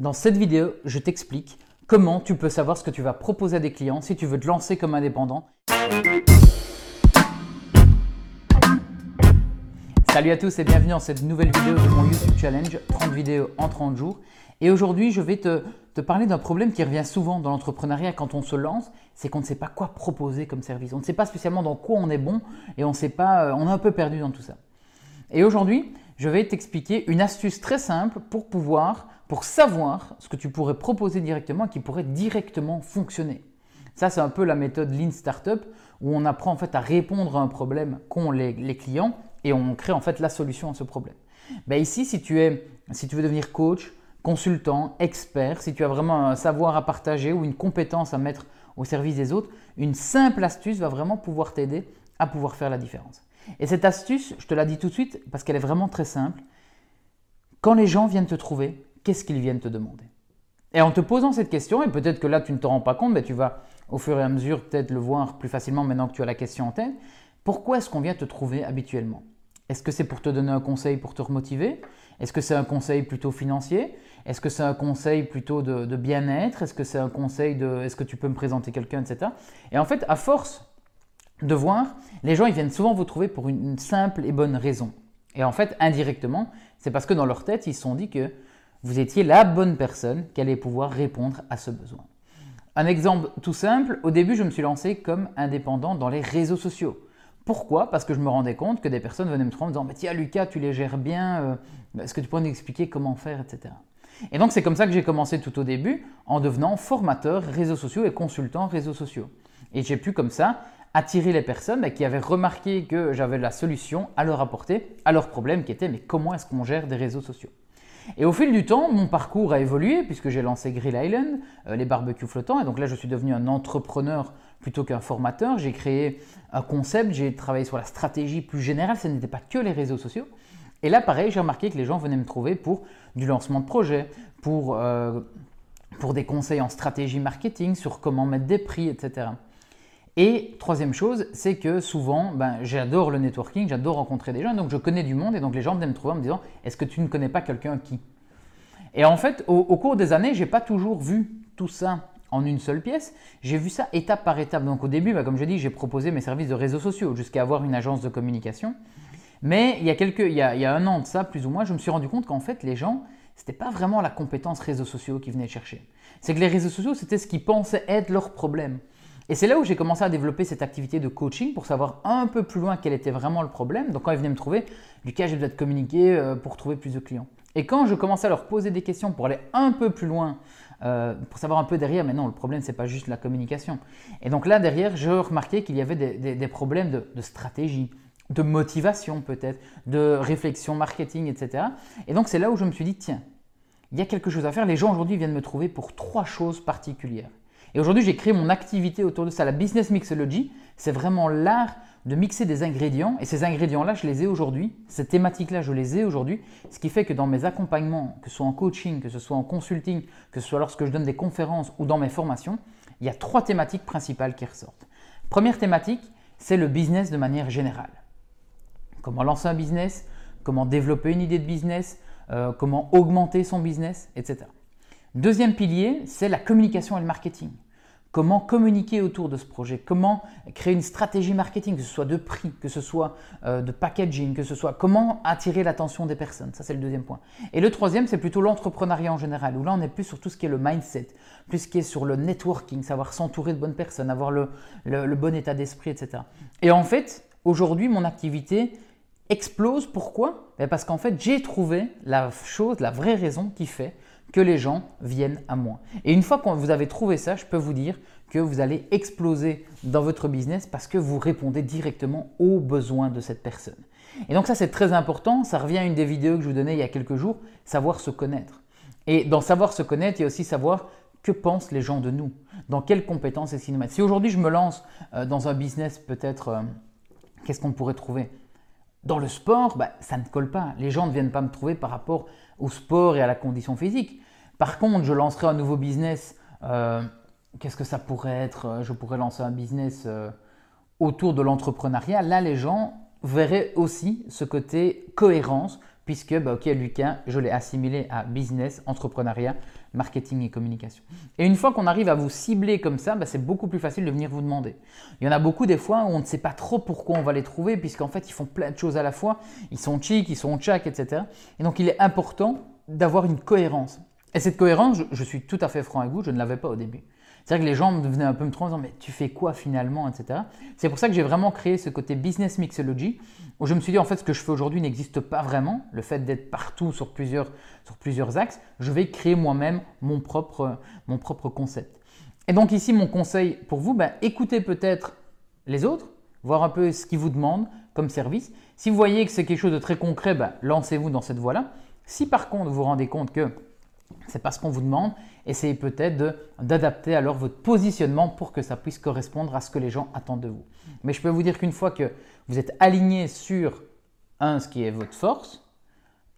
Dans cette vidéo, je t'explique comment tu peux savoir ce que tu vas proposer à des clients si tu veux te lancer comme indépendant. Salut à tous et bienvenue dans cette nouvelle vidéo de mon YouTube Challenge 30 vidéos en 30 jours. Et aujourd'hui, je vais te, parler d'un problème qui revient souvent dans l'entrepreneuriat quand on se lance, c'est qu'on ne sait pas quoi proposer comme service. On ne sait pas spécialement dans quoi on est bon et on sait pas, euh, on est un peu perdu dans tout ça. Et aujourd'hui, je vais t'expliquer une astuce très simple pour pouvoir, pour savoir ce que tu pourrais proposer directement et qui pourrait directement fonctionner. Ça, c'est un peu la méthode Lean Startup où on apprend en fait à répondre à un problème qu'ont les, clients et on crée en fait la solution à ce problème. Ben ici, si tu, es, si tu veux devenir coach, consultant, expert, si tu as vraiment un savoir à partager ou une compétence à mettre au service des autres, une simple astuce va vraiment pouvoir t'aider à pouvoir faire la différence. Et cette astuce, je te la dis tout de suite parce qu'elle est vraiment très simple. Quand les gens viennent te trouver, qu'est-ce qu'ils viennent te demander? Et en te posant cette question, et peut-être que là tu ne te rends pas compte, mais tu vas au fur et à mesure peut-être le voir plus facilement maintenant que tu as la question en tête, pourquoi est-ce qu'on vient te trouver habituellement? Est-ce que c'est pour te donner un conseil pour te remotiver? Est-ce que c'est un conseil plutôt financier? Est-ce que c'est un conseil plutôt de, de bien-être? Est-ce que c'est un conseil de est-ce que tu peux me présenter quelqu'un, etc. Et en fait, à force de voir, les gens ils viennent souvent vous trouver pour une simple et bonne raison. Et en fait, indirectement, c'est parce que dans leur tête, ils se sont dit que vous étiez la bonne personne qui allait pouvoir répondre à ce besoin. Un exemple tout simple, au début, je me suis lancé comme indépendant dans les réseaux sociaux. Pourquoi? Parce que je me rendais compte que des personnes venaient me trouver en disant mais Tiens, Lucas, tu les gères bien, euh, est-ce que tu pourrais nous expliquer comment faire, etc. Et donc, c'est comme ça que j'ai commencé tout au début en devenant formateur réseaux sociaux et consultant réseaux sociaux. Et j'ai pu comme ça attirer les personnes qui avaient remarqué que j'avais la solution à leur apporter à leur problème qui était mais comment est-ce qu'on gère des réseaux sociaux? Et au fil du temps, mon parcours a évolué puisque j'ai lancé Grill Island, euh, les barbecues flottants, et donc là je suis devenu un entrepreneur plutôt qu'un formateur. J'ai créé un concept, j'ai travaillé sur la stratégie plus générale, ce n'était pas que les réseaux sociaux. Et là pareil, j'ai remarqué que les gens venaient me trouver pour du lancement de projet, pour, euh, pour des conseils en stratégie marketing, sur comment mettre des prix, etc. Et troisième chose, c'est que souvent, ben, j'adore le networking, j'adore rencontrer des gens, donc je connais du monde, et donc les gens viennent me trouver en me disant Est-ce que tu ne connais pas quelqu'un qui? Et en fait, au, cours des années, j'ai pas toujours vu tout ça en une seule pièce, j'ai vu ça étape par étape. Donc au début, ben, comme je dis, j'ai proposé mes services de réseaux sociaux jusqu'à avoir une agence de communication. Mais il y, a quelques, il, y a, il y a un an de ça, plus ou moins, je me suis rendu compte qu'en fait, les gens, ce n'était pas vraiment la compétence réseaux sociaux qu'ils venaient chercher. C'est que les réseaux sociaux, c'était ce qu'ils pensaient être leur problème. Et c'est là où j'ai commencé à développer cette activité de coaching pour savoir un peu plus loin quel était vraiment le problème. Donc quand ils venaient me trouver, Lucas, j'ai besoin de communiquer euh, pour trouver plus de clients. Et quand je commençais à leur poser des questions pour aller un peu plus loin, euh, pour savoir un peu derrière, mais non, le problème, ce n'est pas juste la communication. Et donc là, derrière, je remarquais qu'il y avait des, problèmes de, stratégie, de motivation peut-être, de réflexion marketing, etc. Et donc c'est là où je me suis dit, tiens, il y a quelque chose à faire. Les gens aujourd'hui viennent me trouver pour trois choses particulières. Et aujourd'hui, j'ai créé mon activité autour de ça. La business mixology, c'est vraiment l'art de mixer des ingrédients. Et ces ingrédients-là, je les ai aujourd'hui. Ces thématiques-là, je les ai aujourd'hui. Ce qui fait que dans mes accompagnements, que ce soit en coaching, que ce soit en consulting, que ce soit lorsque je donne des conférences ou dans mes formations, il y a trois thématiques principales qui ressortent. Première thématique, c'est le business de manière générale. Comment lancer un business, comment développer une idée de business, euh, comment augmenter son business, etc. Deuxième pilier, c'est la communication et le marketing. Comment communiquer autour de ce projet? Comment créer une stratégie marketing, que ce soit de prix, que ce soit euh, de packaging, que ce soit comment attirer l'attention des personnes? Ça, c'est le deuxième point. Et le troisième, c'est plutôt l'entrepreneuriat en général, où là, on est plus sur tout ce qui est le mindset, plus ce qui est sur le networking, savoir s'entourer de bonnes personnes, avoir le, le bon état d'esprit, etc. Et en fait, aujourd'hui, mon activité explose. Pourquoi? Ben, Parce qu'en fait, j'ai trouvé la chose, la vraie raison qui fait que les gens viennent à moi. Et une fois que vous avez trouvé ça, je peux vous dire que vous allez exploser dans votre business parce que vous répondez directement aux besoins de cette personne. Et donc ça, c'est très important. Ça revient à une des vidéos que je vous donnais il y a quelques jours, savoir se connaître. Et dans savoir se connaître, il y a aussi savoir que pensent les gens de nous, dans quelles compétences est-ce qu'ils nous mettent. Si aujourd'hui je me lance euh, dans un business, peut-être, euh, qu'est-ce qu'on pourrait trouver? Dans le sport, bah, ça ne colle pas. Les gens ne viennent pas me trouver par rapport au sport et à la condition physique. Par contre, je lancerai un nouveau business. Euh, qu'est-ce que ça pourrait être euh, Je pourrais lancer un business euh, autour de l'entrepreneuriat. Là, les gens verraient aussi ce côté cohérence puisque, bah, ok, Lucas, je l'ai assimilé à business, entrepreneuriat, marketing et communication. Et une fois qu'on arrive à vous cibler comme ça, bah, c'est beaucoup plus facile de venir vous demander. Il y en a beaucoup des fois où on ne sait pas trop pourquoi on va les trouver, puisqu'en fait, ils font plein de choses à la fois. Ils sont chic, ils sont tchac, etc. Et donc, il est important d'avoir une cohérence. Et cette cohérence, je, suis tout à fait franc avec vous, je ne l'avais pas au début. C'est-à-dire que les gens venaient un peu me en disant mais tu fais quoi finalement, etc. C'est pour ça que j'ai vraiment créé ce côté business mixology où je me suis dit en fait ce que je fais aujourd'hui n'existe pas vraiment, le fait d'être partout sur plusieurs, sur plusieurs axes, je vais créer moi-même mon propre, mon propre concept. Et donc ici mon conseil pour vous, ben, écoutez peut-être les autres, voir un peu ce qu'ils vous demandent comme service. Si vous voyez que c'est quelque chose de très concret, ben, lancez-vous dans cette voie-là. Si par contre vous vous rendez compte que c'est pas ce qu'on vous demande. Essayez peut-être d'adapter alors votre positionnement pour que ça puisse correspondre à ce que les gens attendent de vous. Mais je peux vous dire qu'une fois que vous êtes aligné sur un, ce qui est votre force,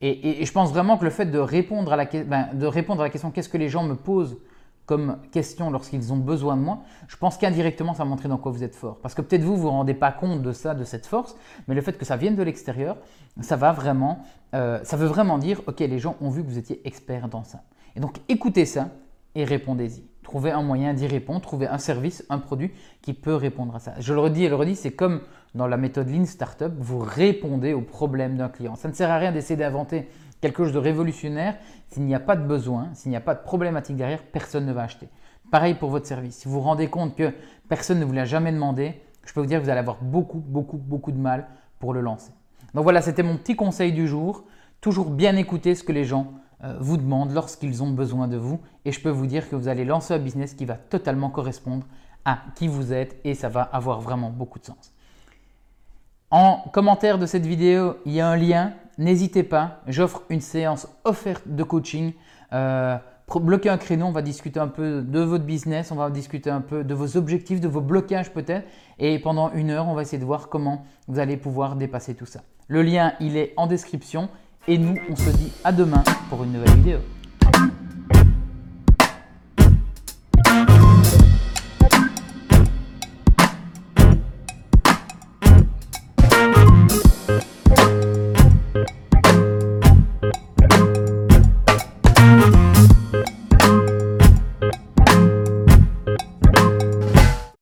et, je pense vraiment que le fait de répondre à la, ben, de répondre à la question qu'est-ce que les gens me posent comme question lorsqu'ils ont besoin de moi, je pense qu'indirectement, ça montrer dans quoi vous êtes fort. Parce que peut-être vous, vous ne vous rendez pas compte de ça, de cette force, mais le fait que ça vienne de l'extérieur, ça va vraiment, euh, ça veut vraiment dire, ok, les gens ont vu que vous étiez expert dans ça. Et donc, écoutez ça et répondez-y. Trouvez un moyen d'y répondre, trouvez un service, un produit qui peut répondre à ça. Je le redis et le redis, c'est comme dans la méthode Lean Startup, vous répondez aux problèmes d'un client. Ça ne sert à rien d'essayer d'inventer quelque chose de révolutionnaire. S'il n'y a pas de besoin, s'il n'y a pas de problématique derrière, personne ne va acheter. Pareil pour votre service. Si vous vous rendez compte que personne ne vous l'a jamais demandé, je peux vous dire que vous allez avoir beaucoup, beaucoup, beaucoup de mal pour le lancer. Donc voilà, c'était mon petit conseil du jour. Toujours bien écouter ce que les gens vous demandent lorsqu'ils ont besoin de vous. Et je peux vous dire que vous allez lancer un business qui va totalement correspondre à qui vous êtes et ça va avoir vraiment beaucoup de sens. En commentaire de cette vidéo, il y a un lien. N'hésitez pas, j'offre une séance offerte de coaching. Euh, bloquer un créneau, on va discuter un peu de votre business, on va discuter un peu de vos objectifs, de vos blocages peut-être. Et pendant une heure, on va essayer de voir comment vous allez pouvoir dépasser tout ça. Le lien, il est en description. Et nous, on se dit à demain pour une nouvelle vidéo.